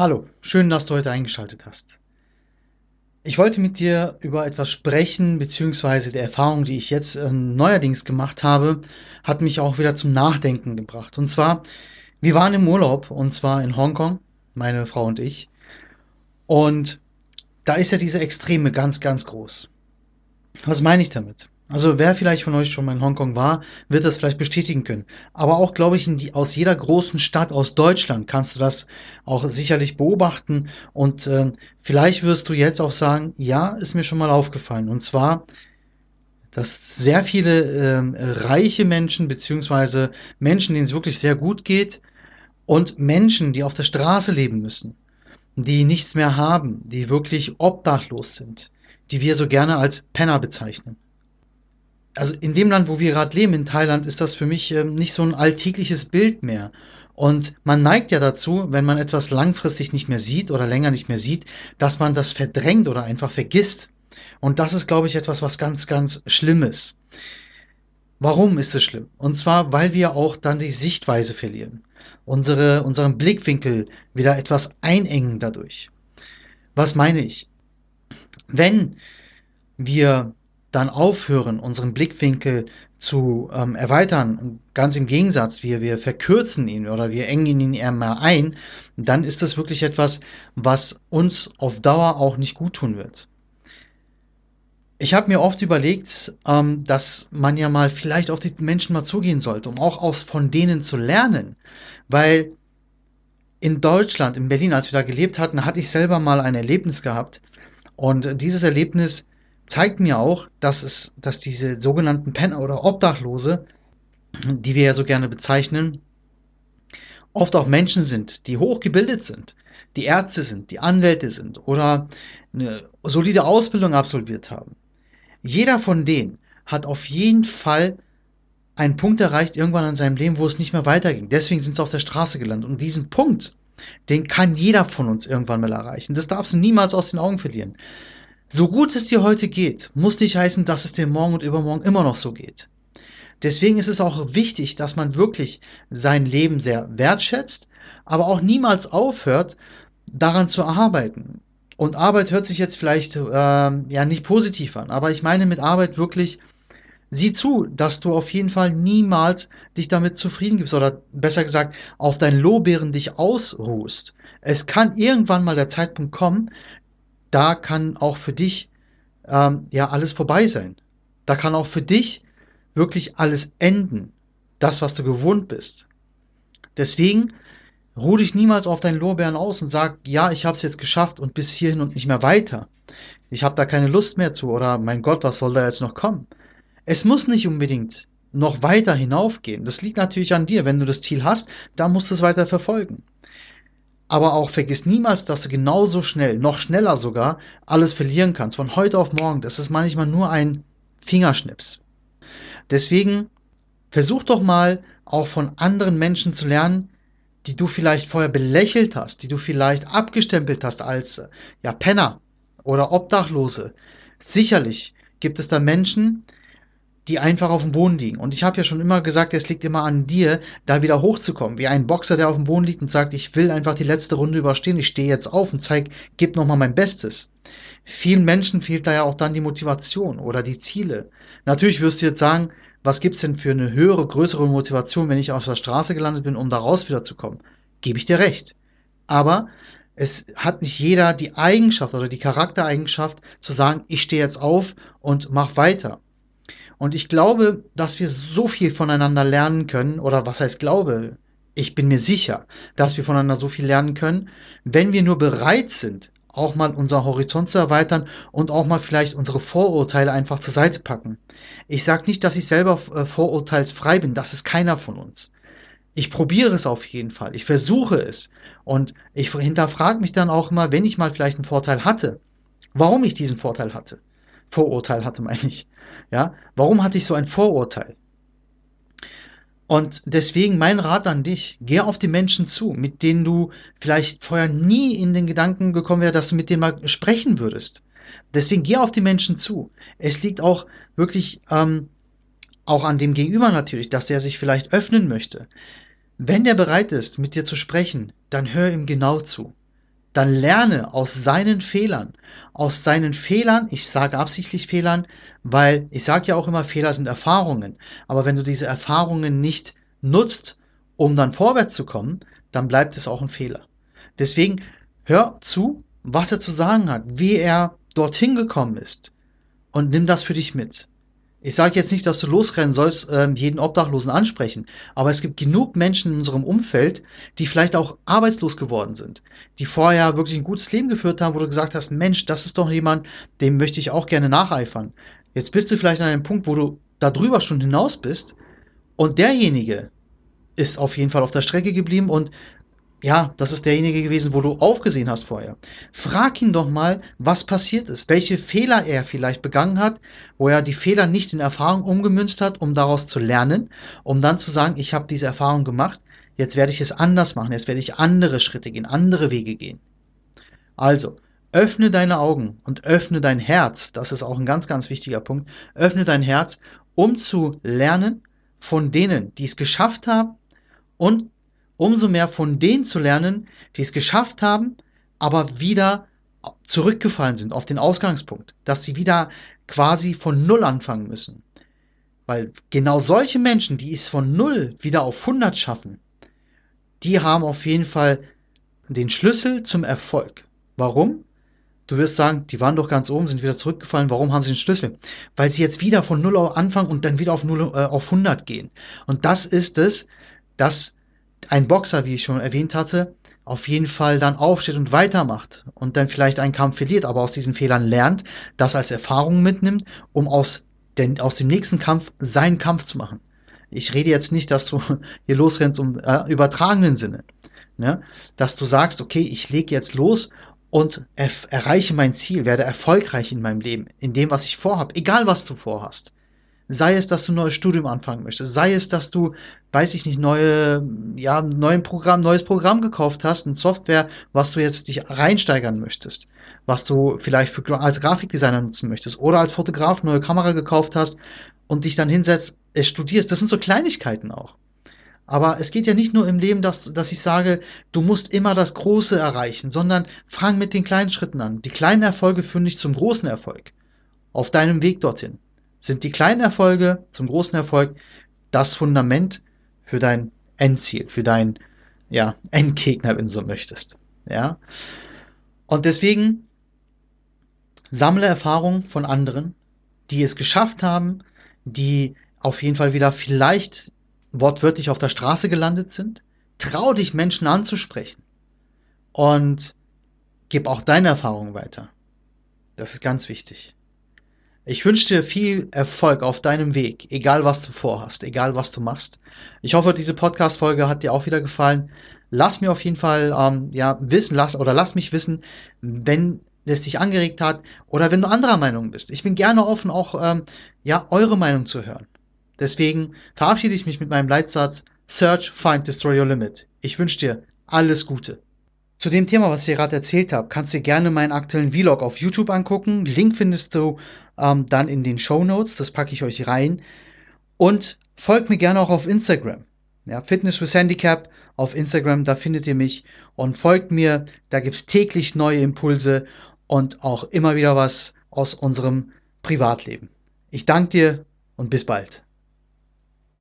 Hallo, schön, dass du heute eingeschaltet hast. Ich wollte mit dir über etwas sprechen, beziehungsweise die Erfahrung, die ich jetzt äh, neuerdings gemacht habe, hat mich auch wieder zum Nachdenken gebracht. Und zwar, wir waren im Urlaub, und zwar in Hongkong, meine Frau und ich. Und da ist ja diese Extreme ganz, ganz groß. Was meine ich damit? Also wer vielleicht von euch schon mal in Hongkong war, wird das vielleicht bestätigen können. Aber auch, glaube ich, in die, aus jeder großen Stadt aus Deutschland kannst du das auch sicherlich beobachten. Und äh, vielleicht wirst du jetzt auch sagen, ja, ist mir schon mal aufgefallen. Und zwar, dass sehr viele äh, reiche Menschen, beziehungsweise Menschen, denen es wirklich sehr gut geht, und Menschen, die auf der Straße leben müssen, die nichts mehr haben, die wirklich obdachlos sind, die wir so gerne als Penner bezeichnen also in dem Land, wo wir gerade leben, in Thailand, ist das für mich ähm, nicht so ein alltägliches Bild mehr. Und man neigt ja dazu, wenn man etwas langfristig nicht mehr sieht oder länger nicht mehr sieht, dass man das verdrängt oder einfach vergisst. Und das ist, glaube ich, etwas, was ganz, ganz Schlimmes. Warum ist es schlimm? Und zwar, weil wir auch dann die Sichtweise verlieren. Unsere, unseren Blickwinkel wieder etwas einengen dadurch. Was meine ich? Wenn wir dann aufhören, unseren Blickwinkel zu ähm, erweitern, ganz im Gegensatz, wir, wir verkürzen ihn oder wir engen ihn eher mehr ein, dann ist das wirklich etwas, was uns auf Dauer auch nicht gut tun wird. Ich habe mir oft überlegt, ähm, dass man ja mal vielleicht auf die Menschen mal zugehen sollte, um auch aus von denen zu lernen, weil in Deutschland, in Berlin, als wir da gelebt hatten, hatte ich selber mal ein Erlebnis gehabt. Und dieses Erlebnis zeigt mir auch, dass es, dass diese sogenannten Penner oder Obdachlose, die wir ja so gerne bezeichnen, oft auch Menschen sind, die hochgebildet sind, die Ärzte sind, die Anwälte sind oder eine solide Ausbildung absolviert haben. Jeder von denen hat auf jeden Fall einen Punkt erreicht irgendwann in seinem Leben, wo es nicht mehr weiterging. Deswegen sind sie auf der Straße gelandet. Und diesen Punkt, den kann jeder von uns irgendwann mal erreichen. Das darfst du niemals aus den Augen verlieren. So gut es dir heute geht, muss nicht heißen, dass es dir morgen und übermorgen immer noch so geht. Deswegen ist es auch wichtig, dass man wirklich sein Leben sehr wertschätzt, aber auch niemals aufhört, daran zu arbeiten. Und Arbeit hört sich jetzt vielleicht äh, ja nicht positiv an, aber ich meine mit Arbeit wirklich, sieh zu, dass du auf jeden Fall niemals dich damit zufrieden gibst oder besser gesagt auf dein Lobbeeren dich ausruhst. Es kann irgendwann mal der Zeitpunkt kommen, da kann auch für dich ähm, ja alles vorbei sein. Da kann auch für dich wirklich alles enden. Das, was du gewohnt bist. Deswegen ruh dich niemals auf deinen Lorbeeren aus und sag, ja, ich habe es jetzt geschafft und bis hierhin und nicht mehr weiter. Ich habe da keine Lust mehr zu oder mein Gott, was soll da jetzt noch kommen? Es muss nicht unbedingt noch weiter hinaufgehen. Das liegt natürlich an dir. Wenn du das Ziel hast, dann musst du es weiter verfolgen. Aber auch vergiss niemals, dass du genauso schnell, noch schneller sogar, alles verlieren kannst. Von heute auf morgen. Das ist manchmal nur ein Fingerschnips. Deswegen versuch doch mal auch von anderen Menschen zu lernen, die du vielleicht vorher belächelt hast, die du vielleicht abgestempelt hast als ja Penner oder Obdachlose. Sicherlich gibt es da Menschen, die einfach auf dem Boden liegen. Und ich habe ja schon immer gesagt, es liegt immer an dir, da wieder hochzukommen. Wie ein Boxer, der auf dem Boden liegt und sagt, ich will einfach die letzte Runde überstehen, ich stehe jetzt auf und zeig, gib nochmal mein Bestes. Vielen Menschen fehlt da ja auch dann die Motivation oder die Ziele. Natürlich wirst du jetzt sagen, was gibt's denn für eine höhere, größere Motivation, wenn ich auf der Straße gelandet bin, um da raus wiederzukommen? Gebe ich dir recht. Aber es hat nicht jeder die Eigenschaft oder die Charaktereigenschaft zu sagen, ich stehe jetzt auf und mach weiter. Und ich glaube, dass wir so viel voneinander lernen können, oder was heißt glaube? Ich bin mir sicher, dass wir voneinander so viel lernen können, wenn wir nur bereit sind, auch mal unser Horizont zu erweitern und auch mal vielleicht unsere Vorurteile einfach zur Seite packen. Ich sage nicht, dass ich selber äh, vorurteilsfrei bin, das ist keiner von uns. Ich probiere es auf jeden Fall, ich versuche es und ich hinterfrage mich dann auch immer, wenn ich mal vielleicht einen Vorteil hatte, warum ich diesen Vorteil hatte. Vorurteil hatte, meine ich. Ja, warum hatte ich so ein Vorurteil? Und deswegen mein Rat an dich, geh auf die Menschen zu, mit denen du vielleicht vorher nie in den Gedanken gekommen wäre, dass du mit denen mal sprechen würdest. Deswegen geh auf die Menschen zu. Es liegt auch wirklich ähm, auch an dem Gegenüber natürlich, dass er sich vielleicht öffnen möchte. Wenn der bereit ist, mit dir zu sprechen, dann hör ihm genau zu. Dann lerne aus seinen Fehlern. Aus seinen Fehlern, ich sage absichtlich Fehlern, weil ich sage ja auch immer, Fehler sind Erfahrungen. Aber wenn du diese Erfahrungen nicht nutzt, um dann vorwärts zu kommen, dann bleibt es auch ein Fehler. Deswegen hör zu, was er zu sagen hat, wie er dorthin gekommen ist und nimm das für dich mit. Ich sage jetzt nicht, dass du losrennen sollst, äh, jeden Obdachlosen ansprechen, aber es gibt genug Menschen in unserem Umfeld, die vielleicht auch arbeitslos geworden sind, die vorher wirklich ein gutes Leben geführt haben, wo du gesagt hast, Mensch, das ist doch jemand, dem möchte ich auch gerne nacheifern. Jetzt bist du vielleicht an einem Punkt, wo du darüber schon hinaus bist und derjenige ist auf jeden Fall auf der Strecke geblieben und ja, das ist derjenige gewesen, wo du aufgesehen hast vorher. Frag ihn doch mal, was passiert ist, welche Fehler er vielleicht begangen hat, wo er die Fehler nicht in Erfahrung umgemünzt hat, um daraus zu lernen, um dann zu sagen, ich habe diese Erfahrung gemacht, jetzt werde ich es anders machen, jetzt werde ich andere Schritte gehen, andere Wege gehen. Also, öffne deine Augen und öffne dein Herz, das ist auch ein ganz, ganz wichtiger Punkt, öffne dein Herz, um zu lernen von denen, die es geschafft haben und umso mehr von denen zu lernen, die es geschafft haben, aber wieder zurückgefallen sind auf den Ausgangspunkt, dass sie wieder quasi von Null anfangen müssen. Weil genau solche Menschen, die es von Null wieder auf 100 schaffen, die haben auf jeden Fall den Schlüssel zum Erfolg. Warum? Du wirst sagen, die waren doch ganz oben, sind wieder zurückgefallen. Warum haben sie den Schlüssel? Weil sie jetzt wieder von Null anfangen und dann wieder auf Null äh, auf 100 gehen. Und das ist es, dass ein Boxer, wie ich schon erwähnt hatte, auf jeden Fall dann aufsteht und weitermacht und dann vielleicht einen Kampf verliert, aber aus diesen Fehlern lernt, das als Erfahrung mitnimmt, um aus, den, aus dem nächsten Kampf seinen Kampf zu machen. Ich rede jetzt nicht, dass du hier losrennst um äh, übertragenen Sinne, ne? dass du sagst, okay, ich lege jetzt los und er, erreiche mein Ziel, werde erfolgreich in meinem Leben, in dem, was ich vorhabe, egal was du vorhast. Sei es, dass du ein neues Studium anfangen möchtest, sei es, dass du, weiß ich nicht, neue, ja, neuen Programm, neues Programm gekauft hast, ein Software, was du jetzt dich reinsteigern möchtest, was du vielleicht für, als Grafikdesigner nutzen möchtest oder als Fotograf neue Kamera gekauft hast und dich dann hinsetzt, es studierst. Das sind so Kleinigkeiten auch. Aber es geht ja nicht nur im Leben, dass, dass ich sage, du musst immer das Große erreichen, sondern fang mit den kleinen Schritten an. Die kleinen Erfolge führen dich zum großen Erfolg. Auf deinem Weg dorthin sind die kleinen Erfolge zum großen Erfolg das Fundament für dein Endziel, für dein ja, Endgegner, wenn du so möchtest. Ja? Und deswegen sammle Erfahrungen von anderen, die es geschafft haben, die auf jeden Fall wieder vielleicht wortwörtlich auf der Straße gelandet sind. Trau dich, Menschen anzusprechen. Und gib auch deine Erfahrungen weiter. Das ist ganz wichtig. Ich wünsche dir viel Erfolg auf deinem Weg, egal was du vorhast, egal was du machst. Ich hoffe, diese Podcast-Folge hat dir auch wieder gefallen. Lass mir auf jeden Fall ähm, ja wissen, lass oder lass mich wissen, wenn es dich angeregt hat oder wenn du anderer Meinung bist. Ich bin gerne offen, auch ähm, ja eure Meinung zu hören. Deswegen verabschiede ich mich mit meinem Leitsatz Search, Find, Destroy Your Limit. Ich wünsche dir alles Gute. Zu dem Thema, was ich gerade erzählt habe, kannst du gerne meinen aktuellen Vlog auf YouTube angucken. Link findest du ähm, dann in den Show Notes, das packe ich euch rein. Und folgt mir gerne auch auf Instagram. Ja, Fitness with Handicap auf Instagram, da findet ihr mich und folgt mir. Da gibt es täglich neue Impulse und auch immer wieder was aus unserem Privatleben. Ich danke dir und bis bald.